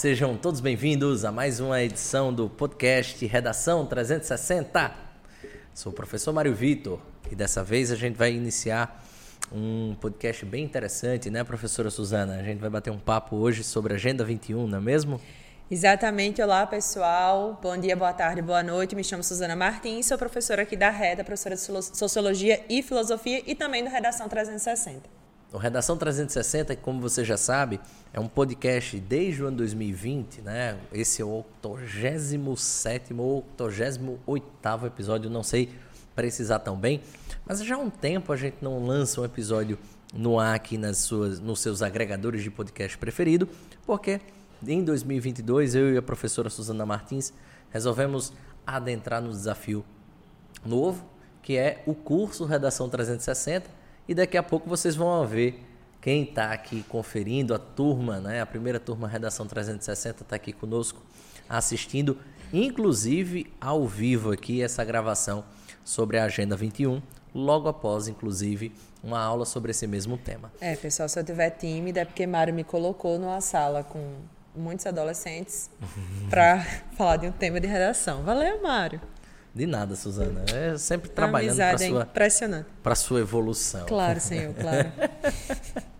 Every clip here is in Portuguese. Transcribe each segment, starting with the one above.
sejam todos bem-vindos a mais uma edição do podcast Redação 360. Sou o professor Mário Vitor e dessa vez a gente vai iniciar um podcast bem interessante, né, professora Suzana? A gente vai bater um papo hoje sobre Agenda 21, não é mesmo? Exatamente. Olá, pessoal. Bom dia, boa tarde, boa noite. Me chamo Suzana Martins, sou professora aqui da REDA, professora de Sociologia e Filosofia e também da Redação 360. O Redação 360, como você já sabe, é um podcast desde o ano 2020, né? Esse é o 87 ou 88 episódio, não sei precisar tão bem, mas já há um tempo a gente não lança um episódio no ar aqui nas suas, nos seus agregadores de podcast preferido, porque em 2022 eu e a professora Suzana Martins resolvemos adentrar no desafio novo, que é o curso Redação 360 e daqui a pouco vocês vão ver quem está aqui conferindo, a turma, né? a primeira turma Redação 360 está aqui conosco assistindo, inclusive ao vivo aqui, essa gravação sobre a Agenda 21, logo após, inclusive, uma aula sobre esse mesmo tema. É, pessoal, se eu tiver tímida é porque Mário me colocou numa sala com muitos adolescentes para falar de um tema de redação. Valeu, Mário! De nada, Suzana. É sempre trabalhando para sua impressionante. Para sua evolução. Claro, senhor, claro.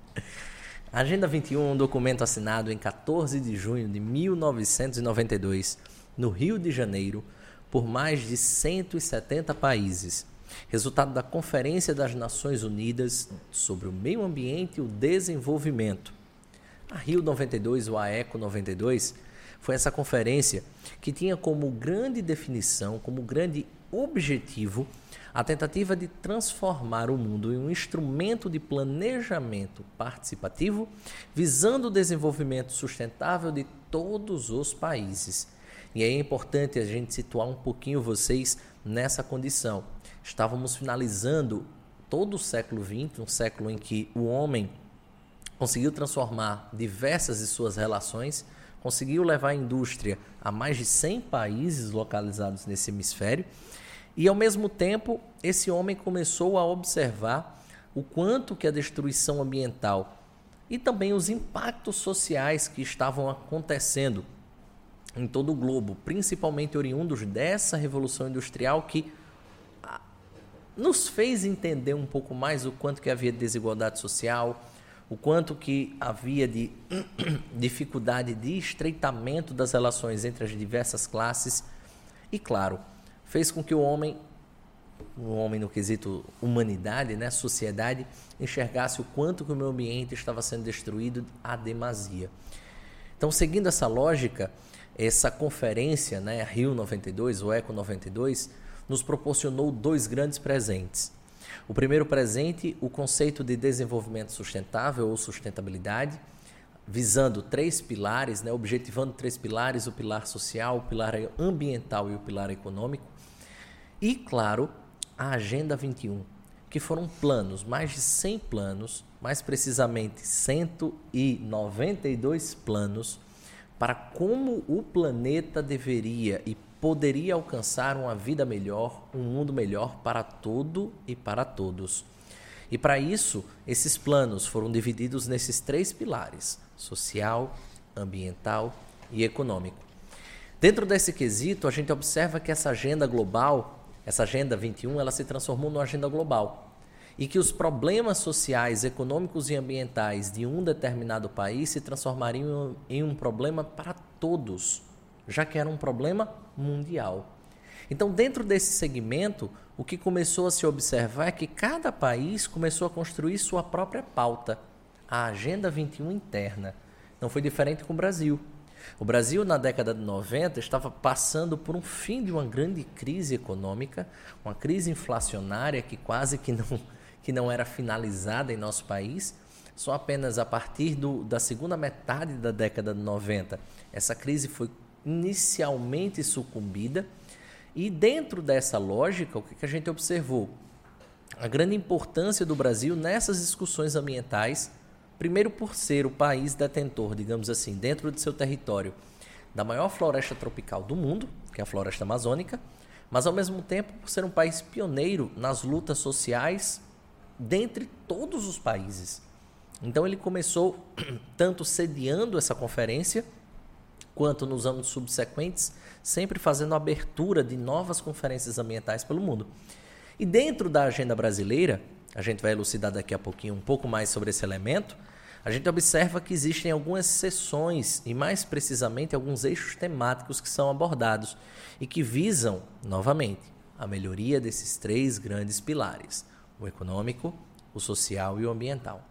Agenda 21 é um documento assinado em 14 de junho de 1992, no Rio de Janeiro, por mais de 170 países, resultado da Conferência das Nações Unidas sobre o Meio Ambiente e o Desenvolvimento. A Rio 92, o AECO 92, foi essa conferência que tinha como grande definição, como grande objetivo, a tentativa de transformar o mundo em um instrumento de planejamento participativo, visando o desenvolvimento sustentável de todos os países. E é importante a gente situar um pouquinho vocês nessa condição. Estávamos finalizando todo o século XX, um século em que o homem conseguiu transformar diversas de suas relações conseguiu levar a indústria a mais de 100 países localizados nesse hemisfério. E ao mesmo tempo, esse homem começou a observar o quanto que a destruição ambiental e também os impactos sociais que estavam acontecendo em todo o globo, principalmente oriundos dessa revolução industrial que ah, nos fez entender um pouco mais o quanto que havia desigualdade social, o quanto que havia de dificuldade de estreitamento das relações entre as diversas classes e, claro, fez com que o homem, o homem no quesito humanidade, né, sociedade, enxergasse o quanto que o meio ambiente estava sendo destruído a demasia. Então, seguindo essa lógica, essa conferência, né, Rio 92, o Eco 92, nos proporcionou dois grandes presentes. O primeiro presente, o conceito de desenvolvimento sustentável ou sustentabilidade, visando três pilares, né, objetivando três pilares: o pilar social, o pilar ambiental e o pilar econômico. E, claro, a Agenda 21, que foram planos, mais de 100 planos, mais precisamente 192 planos, para como o planeta deveria e poderia alcançar uma vida melhor, um mundo melhor para todo e para todos. E para isso, esses planos foram divididos nesses três pilares: social, ambiental e econômico. Dentro desse quesito, a gente observa que essa agenda global, essa agenda 21, ela se transformou numa agenda global. E que os problemas sociais, econômicos e ambientais de um determinado país se transformariam em um problema para todos já que era um problema mundial. Então, dentro desse segmento, o que começou a se observar é que cada país começou a construir sua própria pauta, a Agenda 21 interna. Não foi diferente com o Brasil. O Brasil, na década de 90, estava passando por um fim de uma grande crise econômica, uma crise inflacionária que quase que não, que não era finalizada em nosso país. Só apenas a partir do, da segunda metade da década de 90, essa crise foi inicialmente sucumbida. E dentro dessa lógica, o que a gente observou? A grande importância do Brasil nessas discussões ambientais, primeiro por ser o país detentor, digamos assim, dentro de seu território, da maior floresta tropical do mundo, que é a floresta amazônica, mas ao mesmo tempo por ser um país pioneiro nas lutas sociais dentre todos os países. Então ele começou tanto sediando essa conferência, quanto nos anos subsequentes, sempre fazendo abertura de novas conferências ambientais pelo mundo. E dentro da agenda brasileira, a gente vai elucidar daqui a pouquinho um pouco mais sobre esse elemento, a gente observa que existem algumas sessões e, mais precisamente, alguns eixos temáticos que são abordados e que visam, novamente, a melhoria desses três grandes pilares: o econômico, o social e o ambiental.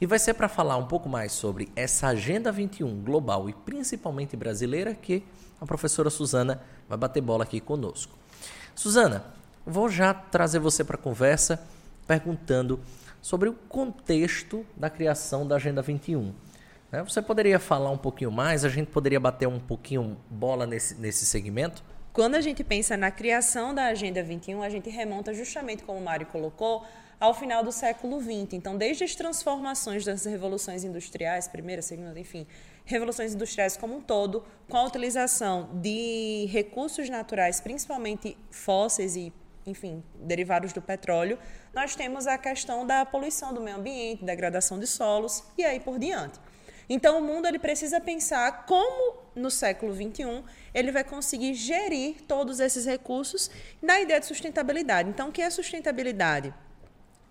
E vai ser para falar um pouco mais sobre essa Agenda 21 global e principalmente brasileira que a professora Suzana vai bater bola aqui conosco. Suzana, vou já trazer você para a conversa perguntando sobre o contexto da criação da Agenda 21. Né? Você poderia falar um pouquinho mais? A gente poderia bater um pouquinho bola nesse, nesse segmento? Quando a gente pensa na criação da Agenda 21, a gente remonta justamente, como o Mário colocou, ao final do século XX. Então, desde as transformações das revoluções industriais, primeira, segunda, enfim, revoluções industriais como um todo, com a utilização de recursos naturais, principalmente fósseis e enfim, derivados do petróleo, nós temos a questão da poluição do meio ambiente, degradação de solos e aí por diante. Então, o mundo ele precisa pensar como, no século XXI, ele vai conseguir gerir todos esses recursos na ideia de sustentabilidade. Então, o que é sustentabilidade?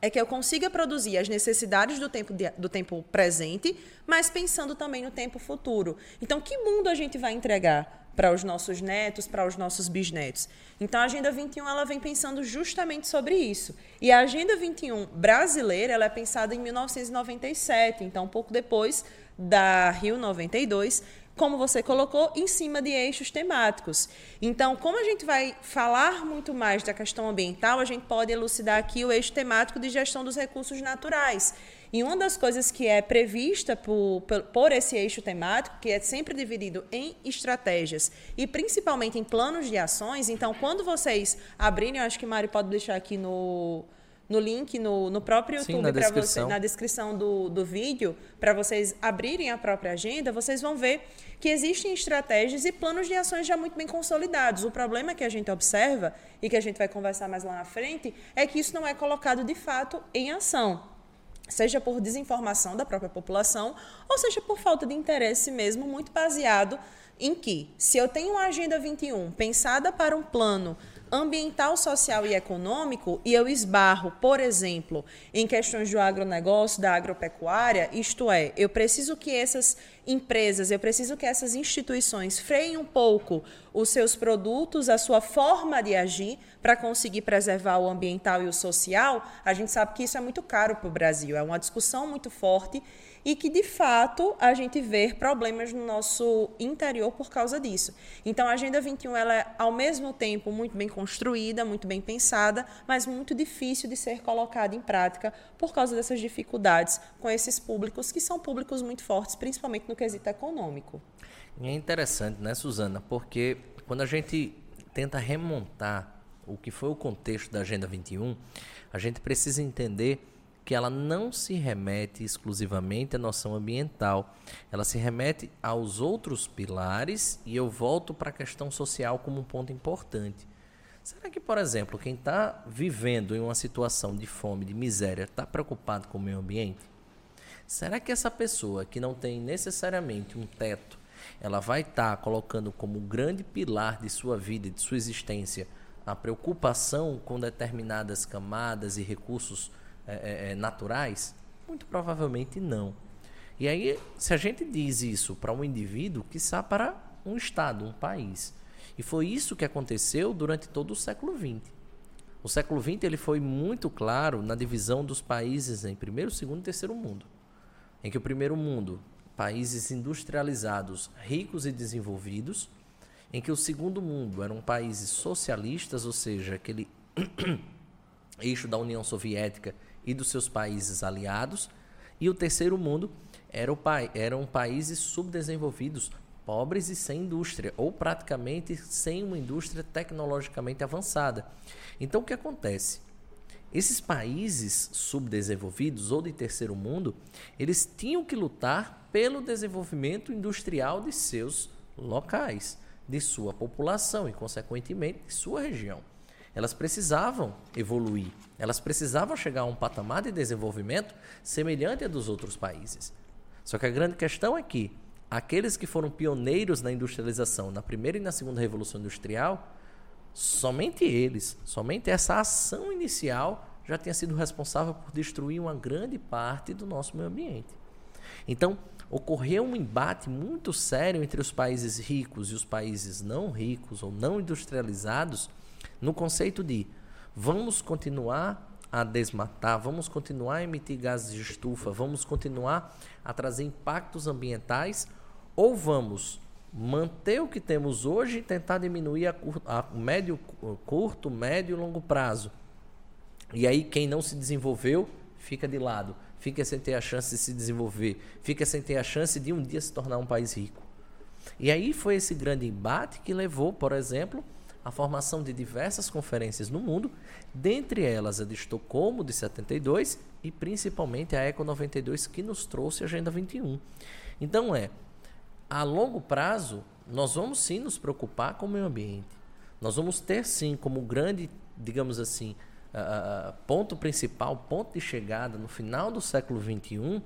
É que eu consiga produzir as necessidades do tempo, de, do tempo presente, mas pensando também no tempo futuro. Então, que mundo a gente vai entregar para os nossos netos, para os nossos bisnetos. Então a Agenda 21 ela vem pensando justamente sobre isso. E a Agenda 21 brasileira ela é pensada em 1997, então um pouco depois da Rio 92, como você colocou, em cima de eixos temáticos. Então, como a gente vai falar muito mais da questão ambiental, a gente pode elucidar aqui o eixo temático de gestão dos recursos naturais. E uma das coisas que é prevista por, por esse eixo temático, que é sempre dividido em estratégias e principalmente em planos de ações, então, quando vocês abrirem, eu acho que Mário pode deixar aqui no, no link no, no próprio YouTube para você na descrição do, do vídeo para vocês abrirem a própria agenda vocês vão ver que existem estratégias e planos de ações já muito bem consolidados. O problema que a gente observa e que a gente vai conversar mais lá na frente é que isso não é colocado de fato em ação seja por desinformação da própria população ou seja por falta de interesse mesmo muito baseado em que se eu tenho uma agenda 21 pensada para um plano ambiental, social e econômico e eu esbarro, por exemplo, em questões do agronegócio, da agropecuária, isto é, eu preciso que essas empresas, eu preciso que essas instituições freiem um pouco os seus produtos, a sua forma de agir para conseguir preservar o ambiental e o social, a gente sabe que isso é muito caro para o Brasil, é uma discussão muito forte e que de fato a gente vê problemas no nosso interior por causa disso. Então a Agenda 21 ela é ao mesmo tempo muito bem construída, muito bem pensada, mas muito difícil de ser colocada em prática por causa dessas dificuldades com esses públicos que são públicos muito fortes, principalmente no quesito econômico. E é interessante, né, Suzana? Porque quando a gente tenta remontar o que foi o contexto da Agenda 21, a gente precisa entender que ela não se remete exclusivamente à noção ambiental, ela se remete aos outros pilares e eu volto para a questão social como um ponto importante. Será que, por exemplo, quem está vivendo em uma situação de fome, de miséria, está preocupado com o meio ambiente? Será que essa pessoa que não tem necessariamente um teto, ela vai estar tá colocando como grande pilar de sua vida de sua existência a preocupação com determinadas camadas e recursos é, é, é, naturais? Muito provavelmente não. E aí, se a gente diz isso para um indivíduo, quiçá para um Estado, um país. E foi isso que aconteceu durante todo o século XX. O século XX ele foi muito claro na divisão dos países em primeiro, segundo e terceiro mundo. Em que o primeiro mundo, países industrializados, ricos e desenvolvidos, em que o segundo mundo eram países socialistas, ou seja, aquele eixo da União Soviética e dos seus países aliados, e o terceiro mundo era o, eram países subdesenvolvidos, pobres e sem indústria, ou praticamente sem uma indústria tecnologicamente avançada. Então o que acontece? Esses países subdesenvolvidos ou de terceiro mundo, eles tinham que lutar pelo desenvolvimento industrial de seus locais, de sua população e, consequentemente, de sua região. Elas precisavam evoluir, elas precisavam chegar a um patamar de desenvolvimento semelhante a dos outros países. Só que a grande questão é que aqueles que foram pioneiros na industrialização, na primeira e na segunda revolução industrial, somente eles, somente essa ação inicial já tinha sido responsável por destruir uma grande parte do nosso meio ambiente. Então, ocorreu um embate muito sério entre os países ricos e os países não ricos ou não industrializados no conceito de vamos continuar a desmatar, vamos continuar a emitir gases de estufa, vamos continuar a trazer impactos ambientais ou vamos manter o que temos hoje e tentar diminuir a, a médio, curto, médio e longo prazo. E aí quem não se desenvolveu fica de lado, fica sem ter a chance de se desenvolver, fica sem ter a chance de um dia se tornar um país rico. E aí foi esse grande embate que levou, por exemplo, à formação de diversas conferências no mundo, dentre elas a de Estocolmo de 72 e principalmente a Eco 92 que nos trouxe a Agenda 21. Então é, a longo prazo, nós vamos sim nos preocupar com o meio ambiente. Nós vamos ter sim como grande, digamos assim, uh, ponto principal, ponto de chegada no final do século XXI,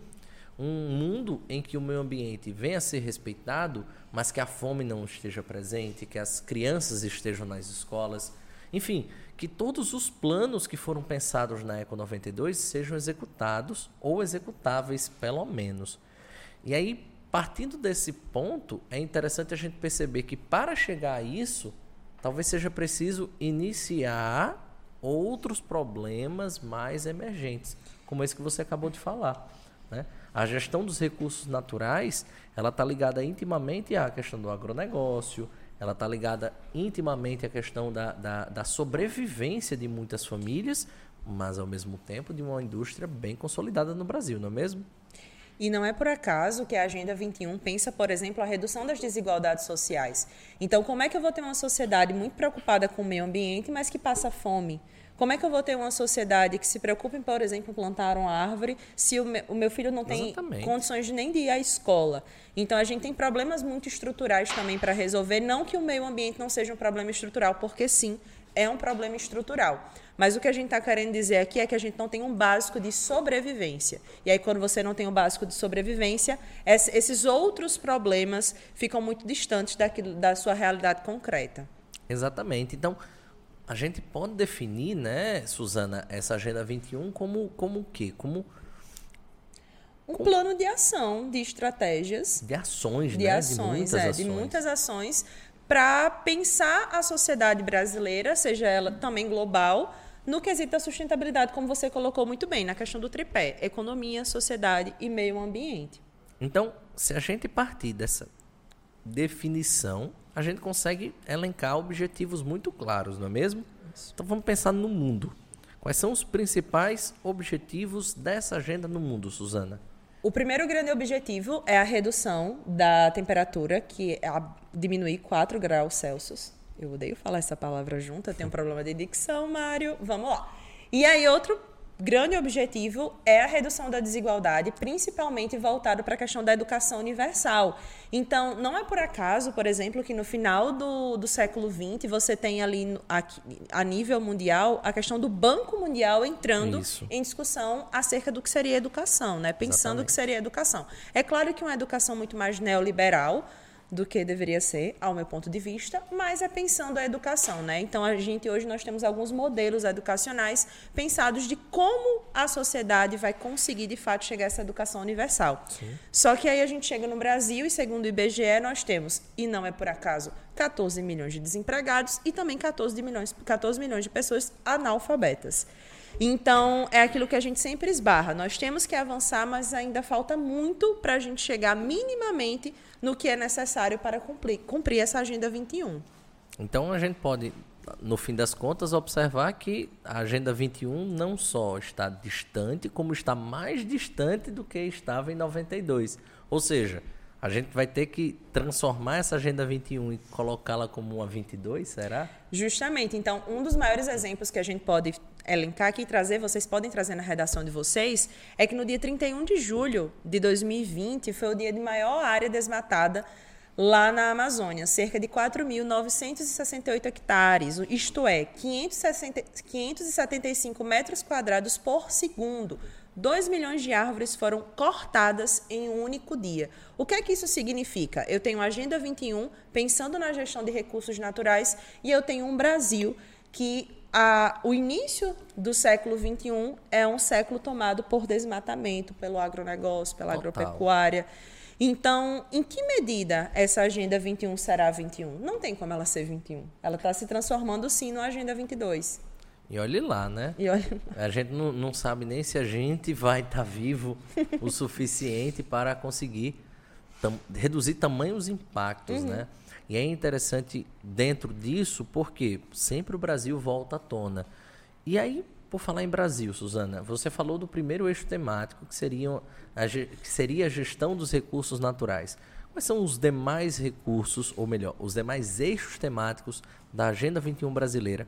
um mundo em que o meio ambiente venha a ser respeitado, mas que a fome não esteja presente, que as crianças estejam nas escolas, enfim, que todos os planos que foram pensados na Eco 92 sejam executados ou executáveis, pelo menos. E aí, partindo desse ponto, é interessante a gente perceber que para chegar a isso, talvez seja preciso iniciar outros problemas mais emergentes, como esse que você acabou de falar. Né? A gestão dos recursos naturais ela está ligada intimamente à questão do agronegócio, ela está ligada intimamente à questão da, da, da sobrevivência de muitas famílias, mas ao mesmo tempo de uma indústria bem consolidada no Brasil, não é mesmo? E não é por acaso que a Agenda 21 pensa, por exemplo, a redução das desigualdades sociais. Então, como é que eu vou ter uma sociedade muito preocupada com o meio ambiente, mas que passa fome? Como é que eu vou ter uma sociedade que se preocupe, por exemplo, em plantar uma árvore se o meu, o meu filho não tem Exatamente. condições de nem de ir à escola? Então a gente tem problemas muito estruturais também para resolver. Não que o meio ambiente não seja um problema estrutural, porque sim, é um problema estrutural. Mas o que a gente está querendo dizer aqui é que a gente não tem um básico de sobrevivência. E aí, quando você não tem um básico de sobrevivência, esses outros problemas ficam muito distantes daquilo, da sua realidade concreta. Exatamente. Então, a gente pode definir, né, Suzana, essa Agenda 21 como, como o quê? Como um como... plano de ação, de estratégias. De ações, de né? Ações, de muitas é, ações. De muitas ações para pensar a sociedade brasileira, seja ela também global, no quesito da sustentabilidade, como você colocou muito bem, na questão do tripé: economia, sociedade e meio ambiente. Então, se a gente partir dessa definição, a gente consegue elencar objetivos muito claros, não é mesmo? Então vamos pensar no mundo. Quais são os principais objetivos dessa agenda no mundo, Suzana? O primeiro grande objetivo é a redução da temperatura, que é diminuir 4 graus Celsius. Eu odeio falar essa palavra junto, eu tenho um problema de dicção, Mário. Vamos lá. E aí, outro grande objetivo é a redução da desigualdade, principalmente voltado para a questão da educação universal. Então, não é por acaso, por exemplo, que no final do, do século XX você tem ali a nível mundial a questão do Banco Mundial entrando Isso. em discussão acerca do que seria educação, né? pensando o que seria educação. É claro que uma educação muito mais neoliberal, do que deveria ser, ao meu ponto de vista, mas é pensando a educação, né? Então a gente hoje nós temos alguns modelos educacionais pensados de como a sociedade vai conseguir de fato chegar a essa educação universal. Sim. Só que aí a gente chega no Brasil e segundo o IBGE nós temos, e não é por acaso, 14 milhões de desempregados e também 14 milhões, 14 milhões de pessoas analfabetas. Então, é aquilo que a gente sempre esbarra. Nós temos que avançar, mas ainda falta muito para a gente chegar minimamente no que é necessário para cumprir, cumprir essa Agenda 21. Então, a gente pode, no fim das contas, observar que a Agenda 21 não só está distante, como está mais distante do que estava em 92. Ou seja, a gente vai ter que transformar essa Agenda 21 e colocá-la como uma 22, será? Justamente. Então, um dos maiores exemplos que a gente pode elencar aqui e trazer, vocês podem trazer na redação de vocês, é que no dia 31 de julho de 2020 foi o dia de maior área desmatada lá na Amazônia, cerca de 4.968 hectares, isto é, 560, 575 metros quadrados por segundo 2 milhões de árvores foram cortadas em um único dia. O que é que isso significa? Eu tenho a Agenda 21 pensando na gestão de recursos naturais e eu tenho um Brasil que a, o início do século XXI é um século tomado por desmatamento, pelo agronegócio, pela Total. agropecuária. Então, em que medida essa Agenda 21 será 21? Não tem como ela ser 21. Ela está se transformando sim no Agenda 22. E olhe lá, né? Olhe... A gente não, não, sabe nem se a gente vai estar tá vivo o suficiente para conseguir tam, reduzir tamanhos impactos, uhum. né? E é interessante dentro disso porque sempre o Brasil volta à tona. E aí, por falar em Brasil, Suzana, você falou do primeiro eixo temático, que, seriam a, que seria a gestão dos recursos naturais. Quais são os demais recursos, ou melhor, os demais eixos temáticos da Agenda 21 brasileira?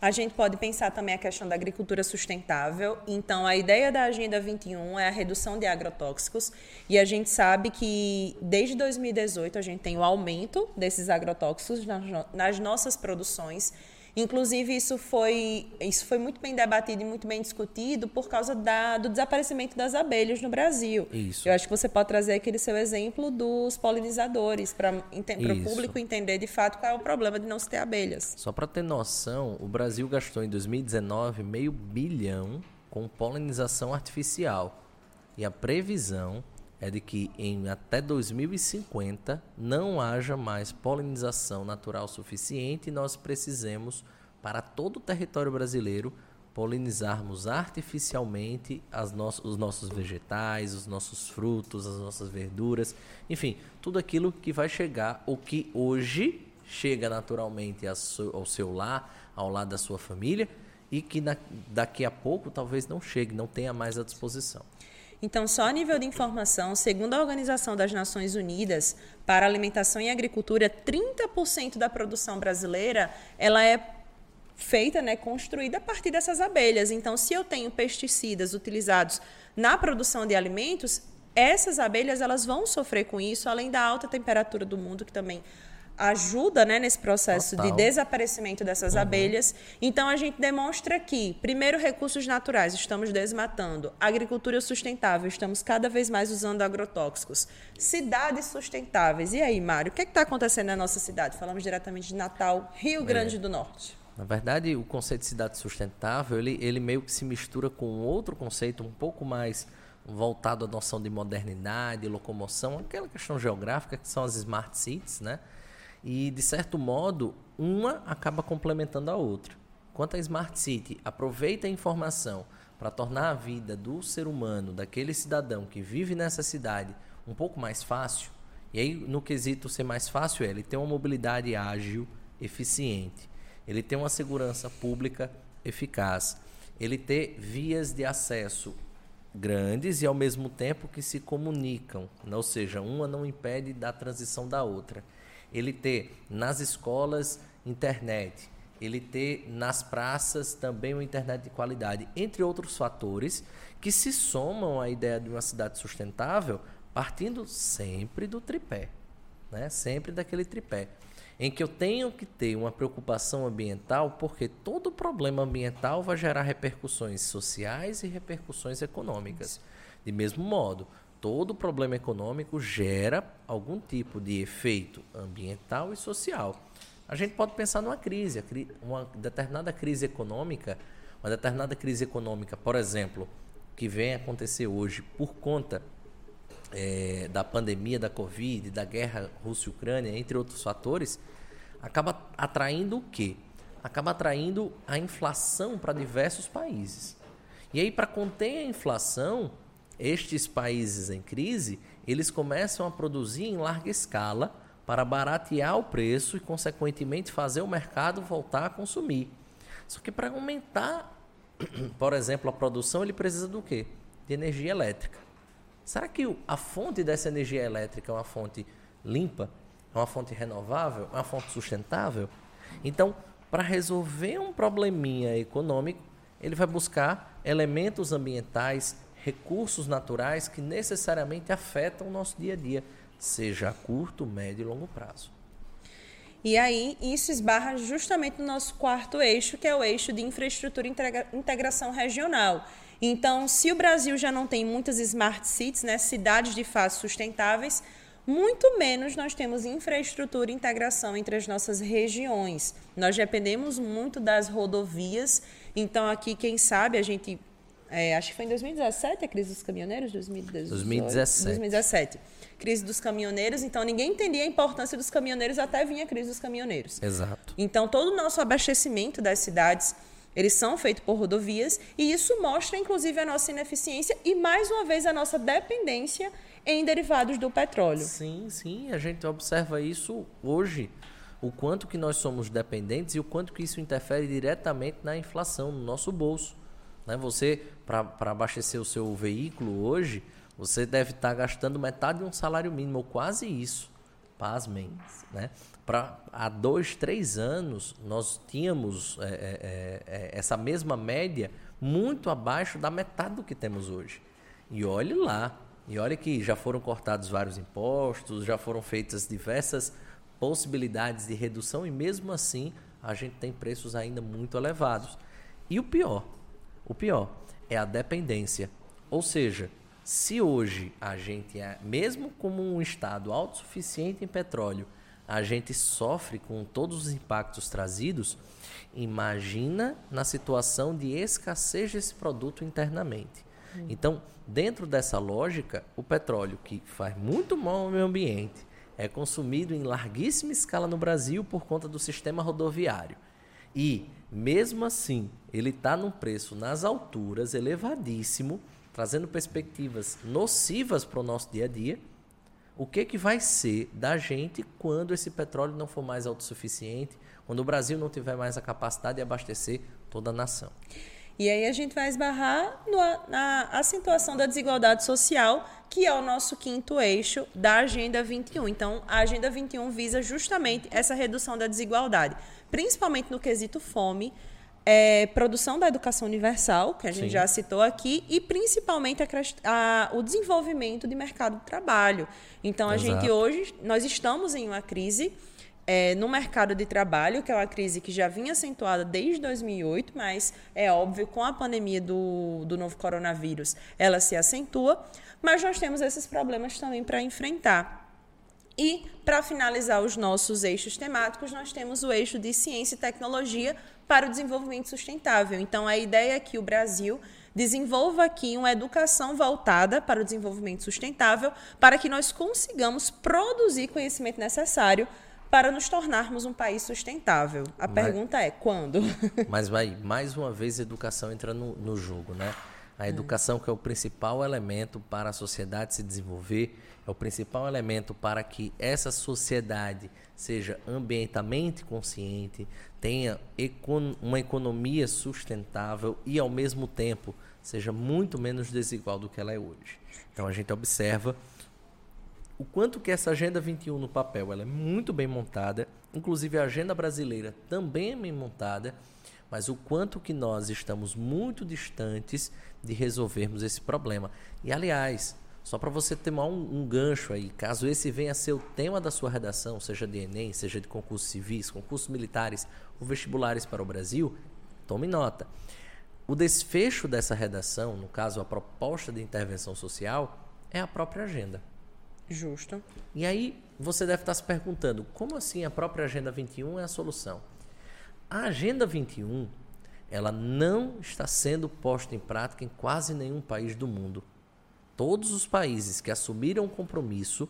A gente pode pensar também a questão da agricultura sustentável. Então, a ideia da Agenda 21 é a redução de agrotóxicos. E a gente sabe que desde 2018 a gente tem o aumento desses agrotóxicos nas nossas produções. Inclusive, isso foi, isso foi muito bem debatido e muito bem discutido por causa da, do desaparecimento das abelhas no Brasil. Isso. Eu acho que você pode trazer aquele seu exemplo dos polinizadores, para o público entender de fato qual é o problema de não se ter abelhas. Só para ter noção, o Brasil gastou em 2019 meio bilhão com polinização artificial. E a previsão é de que em até 2050 não haja mais polinização natural suficiente e nós precisemos, para todo o território brasileiro, polinizarmos artificialmente no os nossos vegetais, os nossos frutos, as nossas verduras, enfim, tudo aquilo que vai chegar, o que hoje chega naturalmente ao seu lar, ao lado da sua família, e que daqui a pouco talvez não chegue, não tenha mais à disposição. Então, só a nível de informação, segundo a Organização das Nações Unidas para Alimentação e Agricultura, 30% da produção brasileira ela é feita, né, construída a partir dessas abelhas. Então, se eu tenho pesticidas utilizados na produção de alimentos, essas abelhas elas vão sofrer com isso, além da alta temperatura do mundo que também ajuda né, nesse processo Total. de desaparecimento dessas uhum. abelhas. Então, a gente demonstra que, primeiro, recursos naturais, estamos desmatando. Agricultura sustentável, estamos cada vez mais usando agrotóxicos. Cidades sustentáveis. E aí, Mário, o que é está acontecendo na nossa cidade? Falamos diretamente de Natal, Rio Grande é. do Norte. Na verdade, o conceito de cidade sustentável, ele, ele meio que se mistura com outro conceito um pouco mais voltado à noção de modernidade, locomoção, aquela questão geográfica que são as smart cities, né? E, de certo modo, uma acaba complementando a outra. Quanto à Smart City, aproveita a informação para tornar a vida do ser humano, daquele cidadão que vive nessa cidade, um pouco mais fácil. E aí, no quesito ser mais fácil, é ele tem uma mobilidade ágil, eficiente. Ele tem uma segurança pública eficaz. Ele ter vias de acesso grandes e ao mesmo tempo que se comunicam, ou seja, uma não impede da transição da outra ele ter nas escolas internet, ele ter nas praças também uma internet de qualidade, entre outros fatores que se somam à ideia de uma cidade sustentável, partindo sempre do tripé, né? Sempre daquele tripé, em que eu tenho que ter uma preocupação ambiental, porque todo problema ambiental vai gerar repercussões sociais e repercussões econômicas. De mesmo modo, todo problema econômico gera algum tipo de efeito ambiental e social. A gente pode pensar numa crise, uma determinada crise econômica, uma determinada crise econômica, por exemplo, que vem acontecer hoje por conta é, da pandemia da Covid, da guerra Rússia-Ucrânia, entre outros fatores, acaba atraindo o quê? Acaba atraindo a inflação para diversos países. E aí, para conter a inflação, estes países em crise, eles começam a produzir em larga escala para baratear o preço e, consequentemente, fazer o mercado voltar a consumir. Só que para aumentar, por exemplo, a produção, ele precisa do quê? De energia elétrica. Será que a fonte dessa energia elétrica é uma fonte limpa? É uma fonte renovável? É uma fonte sustentável? Então, para resolver um probleminha econômico, ele vai buscar elementos ambientais, recursos naturais que necessariamente afetam o nosso dia a dia, seja a curto, médio e longo prazo. E aí, isso esbarra justamente no nosso quarto eixo, que é o eixo de infraestrutura e integração regional. Então, se o Brasil já não tem muitas smart cities, né, cidades de fato sustentáveis, muito menos nós temos infraestrutura e integração entre as nossas regiões. Nós dependemos muito das rodovias. Então, aqui, quem sabe, a gente. É, acho que foi em 2017 a crise dos caminhoneiros? 2018, 2017. 2017. Crise dos caminhoneiros. Então, ninguém entendia a importância dos caminhoneiros até vir a crise dos caminhoneiros. Exato. Então, todo o nosso abastecimento das cidades eles são feitos por rodovias e isso mostra, inclusive, a nossa ineficiência e, mais uma vez, a nossa dependência em derivados do petróleo. Sim, sim, a gente observa isso hoje, o quanto que nós somos dependentes e o quanto que isso interfere diretamente na inflação, no nosso bolso. Né? Você, para abastecer o seu veículo hoje, você deve estar tá gastando metade de um salário mínimo, ou quase isso. Pasmem. Né? Pra, há dois, três anos, nós tínhamos é, é, é, essa mesma média muito abaixo da metade do que temos hoje. E olhe lá, e olha que já foram cortados vários impostos, já foram feitas diversas possibilidades de redução e mesmo assim a gente tem preços ainda muito elevados. E o pior, o pior é a dependência. Ou seja, se hoje a gente é, mesmo como um estado autossuficiente em petróleo, a gente sofre com todos os impactos trazidos, imagina na situação de escassez desse produto internamente. Hum. Então, dentro dessa lógica, o petróleo, que faz muito mal ao meio ambiente, é consumido em larguíssima escala no Brasil por conta do sistema rodoviário. E, mesmo assim, ele está num preço nas alturas, elevadíssimo, trazendo perspectivas nocivas para o nosso dia a dia o que, que vai ser da gente quando esse petróleo não for mais autossuficiente, quando o Brasil não tiver mais a capacidade de abastecer toda a nação. E aí a gente vai esbarrar no, na a situação da desigualdade social, que é o nosso quinto eixo da Agenda 21. Então, a Agenda 21 visa justamente essa redução da desigualdade, principalmente no quesito fome, é, produção da educação universal, que a gente Sim. já citou aqui, e principalmente a, a, o desenvolvimento de mercado de trabalho. Então, a Exato. gente hoje, nós estamos em uma crise é, no mercado de trabalho, que é uma crise que já vinha acentuada desde 2008, mas é óbvio, com a pandemia do, do novo coronavírus, ela se acentua. Mas nós temos esses problemas também para enfrentar. E, para finalizar os nossos eixos temáticos, nós temos o eixo de ciência e tecnologia para o desenvolvimento sustentável. Então, a ideia é que o Brasil desenvolva aqui uma educação voltada para o desenvolvimento sustentável, para que nós consigamos produzir conhecimento necessário para nos tornarmos um país sustentável. A mas, pergunta é quando? Mas vai, mais uma vez, a educação entra no, no jogo, né? A educação que é o principal elemento para a sociedade se desenvolver, é o principal elemento para que essa sociedade seja ambientalmente consciente, tenha uma economia sustentável e, ao mesmo tempo, seja muito menos desigual do que ela é hoje. Então, a gente observa o quanto que essa Agenda 21 no papel ela é muito bem montada, inclusive a agenda brasileira também é bem montada, mas o quanto que nós estamos muito distantes de resolvermos esse problema. E, aliás, só para você ter um, um, gancho aí, caso esse venha a ser o tema da sua redação, seja de Enem, seja de concursos civis, concursos militares ou vestibulares para o Brasil, tome nota. O desfecho dessa redação, no caso a proposta de intervenção social, é a própria agenda. Justo. E aí você deve estar se perguntando, como assim a própria Agenda 21 é a solução? A Agenda 21, ela não está sendo posta em prática em quase nenhum país do mundo todos os países que assumiram o compromisso,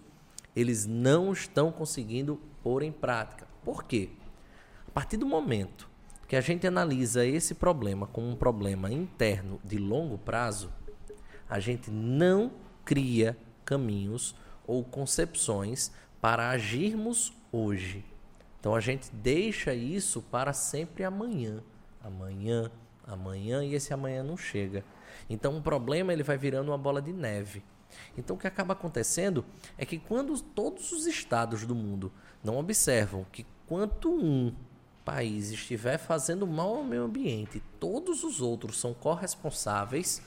eles não estão conseguindo pôr em prática. Por quê? A partir do momento que a gente analisa esse problema como um problema interno de longo prazo, a gente não cria caminhos ou concepções para agirmos hoje. Então a gente deixa isso para sempre amanhã, amanhã, amanhã e esse amanhã não chega. Então o problema ele vai virando uma bola de neve. Então o que acaba acontecendo é que quando todos os estados do mundo não observam que quanto um país estiver fazendo mal ao meio ambiente, todos os outros são corresponsáveis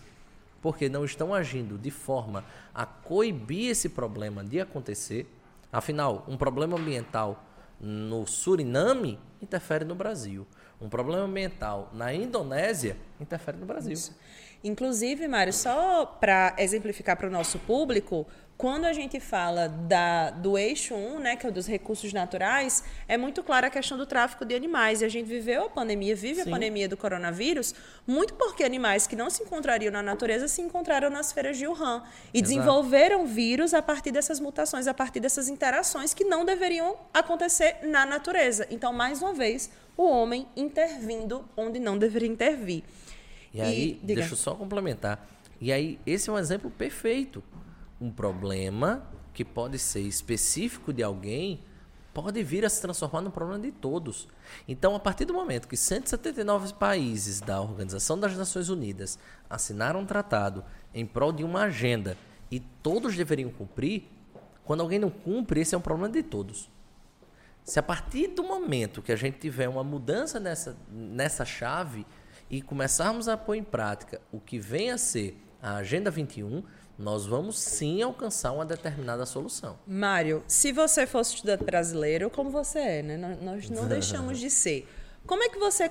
porque não estão agindo de forma a coibir esse problema de acontecer. Afinal, um problema ambiental no Suriname interfere no Brasil. Um problema ambiental na Indonésia interfere no Brasil. Isso. Inclusive, Mário, só para exemplificar para o nosso público, quando a gente fala da, do eixo 1, né, que é o dos recursos naturais, é muito clara a questão do tráfico de animais. E a gente viveu a pandemia, vive Sim. a pandemia do coronavírus, muito porque animais que não se encontrariam na natureza se encontraram nas feiras de Wuhan. E Exato. desenvolveram vírus a partir dessas mutações, a partir dessas interações que não deveriam acontecer na natureza. Então, mais uma vez, o homem intervindo onde não deveria intervir. E, e aí, diga. deixa eu só complementar. E aí, esse é um exemplo perfeito um problema que pode ser específico de alguém pode vir a se transformar num problema de todos. Então, a partir do momento que 179 países da Organização das Nações Unidas assinaram um tratado em prol de uma agenda e todos deveriam cumprir, quando alguém não cumpre, esse é um problema de todos. Se a partir do momento que a gente tiver uma mudança nessa, nessa chave e começarmos a pôr em prática o que vem a ser a Agenda 21, nós vamos sim alcançar uma determinada solução. Mário, se você fosse estudante brasileiro, como você é, né? Nós não deixamos de ser. Como é que você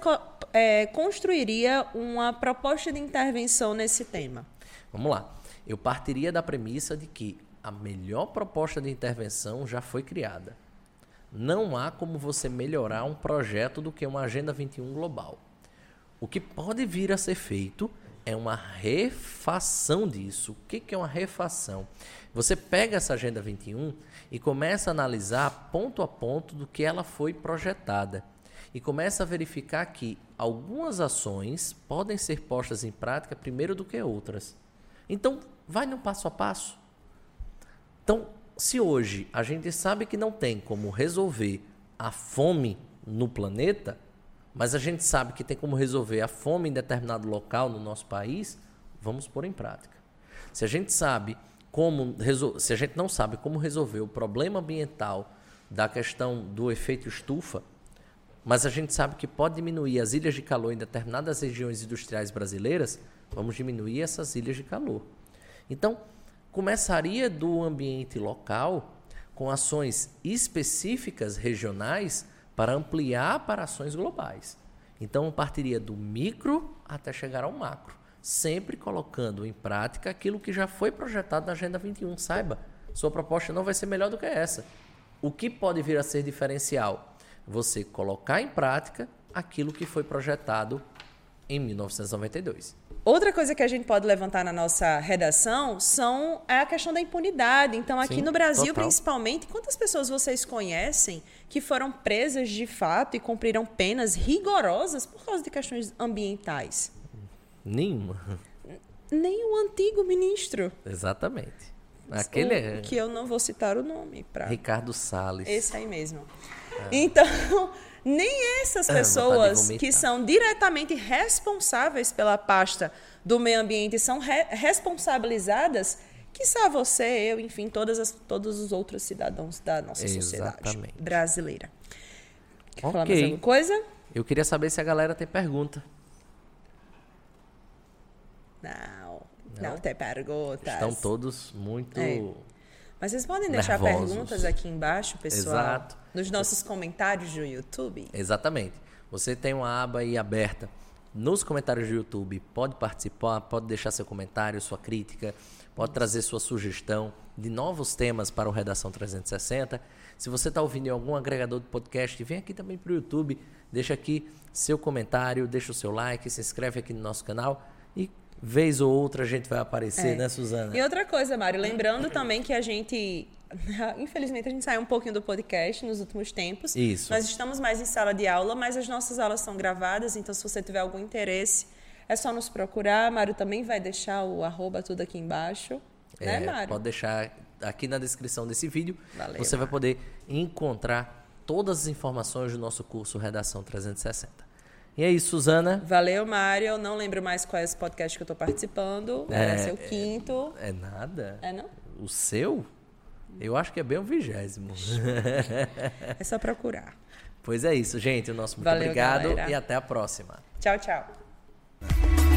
é, construiria uma proposta de intervenção nesse tema? Vamos lá. Eu partiria da premissa de que a melhor proposta de intervenção já foi criada. Não há como você melhorar um projeto do que uma Agenda 21 global. O que pode vir a ser feito é uma refação disso. O que é uma refação? Você pega essa Agenda 21 e começa a analisar ponto a ponto do que ela foi projetada. E começa a verificar que algumas ações podem ser postas em prática primeiro do que outras. Então, vai no passo a passo. Então, se hoje a gente sabe que não tem como resolver a fome no planeta, mas a gente sabe que tem como resolver a fome em determinado local no nosso país, vamos pôr em prática. Se a gente sabe como se a gente não sabe como resolver o problema ambiental da questão do efeito estufa, mas a gente sabe que pode diminuir as ilhas de calor em determinadas regiões industriais brasileiras, vamos diminuir essas ilhas de calor. Então, começaria do ambiente local com ações específicas regionais para ampliar para ações globais. Então, partiria do micro até chegar ao macro, sempre colocando em prática aquilo que já foi projetado na Agenda 21. Saiba, sua proposta não vai ser melhor do que essa. O que pode vir a ser diferencial? Você colocar em prática aquilo que foi projetado em 1992. Outra coisa que a gente pode levantar na nossa redação são é a questão da impunidade. Então, aqui Sim, no Brasil, total. principalmente, quantas pessoas vocês conhecem que foram presas de fato e cumpriram penas rigorosas por causa de questões ambientais? Nenhuma. Nem o antigo ministro. Exatamente. Aquele é... Que eu não vou citar o nome. Pra... Ricardo Salles. Esse aí mesmo. É. Então, nem essas ah, pessoas que são diretamente responsáveis pela pasta do meio ambiente são re responsabilizadas, quiçá você, eu, enfim, todas as, todos os outros cidadãos da nossa Exatamente. sociedade brasileira. Quer okay. falar mais alguma coisa? Eu queria saber se a galera tem pergunta. Não, não, não tem perguntas. Estão todos muito... É. Mas vocês podem deixar nervosos. perguntas aqui embaixo, pessoal. Exato. Nos nossos comentários do YouTube. Exatamente. Você tem uma aba aí aberta nos comentários do YouTube. Pode participar, pode deixar seu comentário, sua crítica, pode trazer sua sugestão de novos temas para o Redação 360. Se você está ouvindo em algum agregador de podcast, vem aqui também para o YouTube, deixa aqui seu comentário, deixa o seu like, se inscreve aqui no nosso canal e vez ou outra a gente vai aparecer, é. né, Suzana? E outra coisa, Mário, lembrando também que a gente. Infelizmente, a gente saiu um pouquinho do podcast nos últimos tempos. Isso. Nós estamos mais em sala de aula, mas as nossas aulas são gravadas, então se você tiver algum interesse, é só nos procurar. Mário também vai deixar o arroba tudo aqui embaixo. Né, é, né, Mário? Pode deixar aqui na descrição desse vídeo. Valeu, você vai poder encontrar todas as informações do nosso curso Redação 360. E é isso, Suzana. Valeu, Mário. Eu não lembro mais qual é esse podcast que eu estou participando. É, é o quinto. É, é, nada. É não? O seu? Eu acho que é bem o vigésimo. é só procurar. Pois é isso, gente. O nosso muito Valeu, obrigado galera. e até a próxima. Tchau, tchau.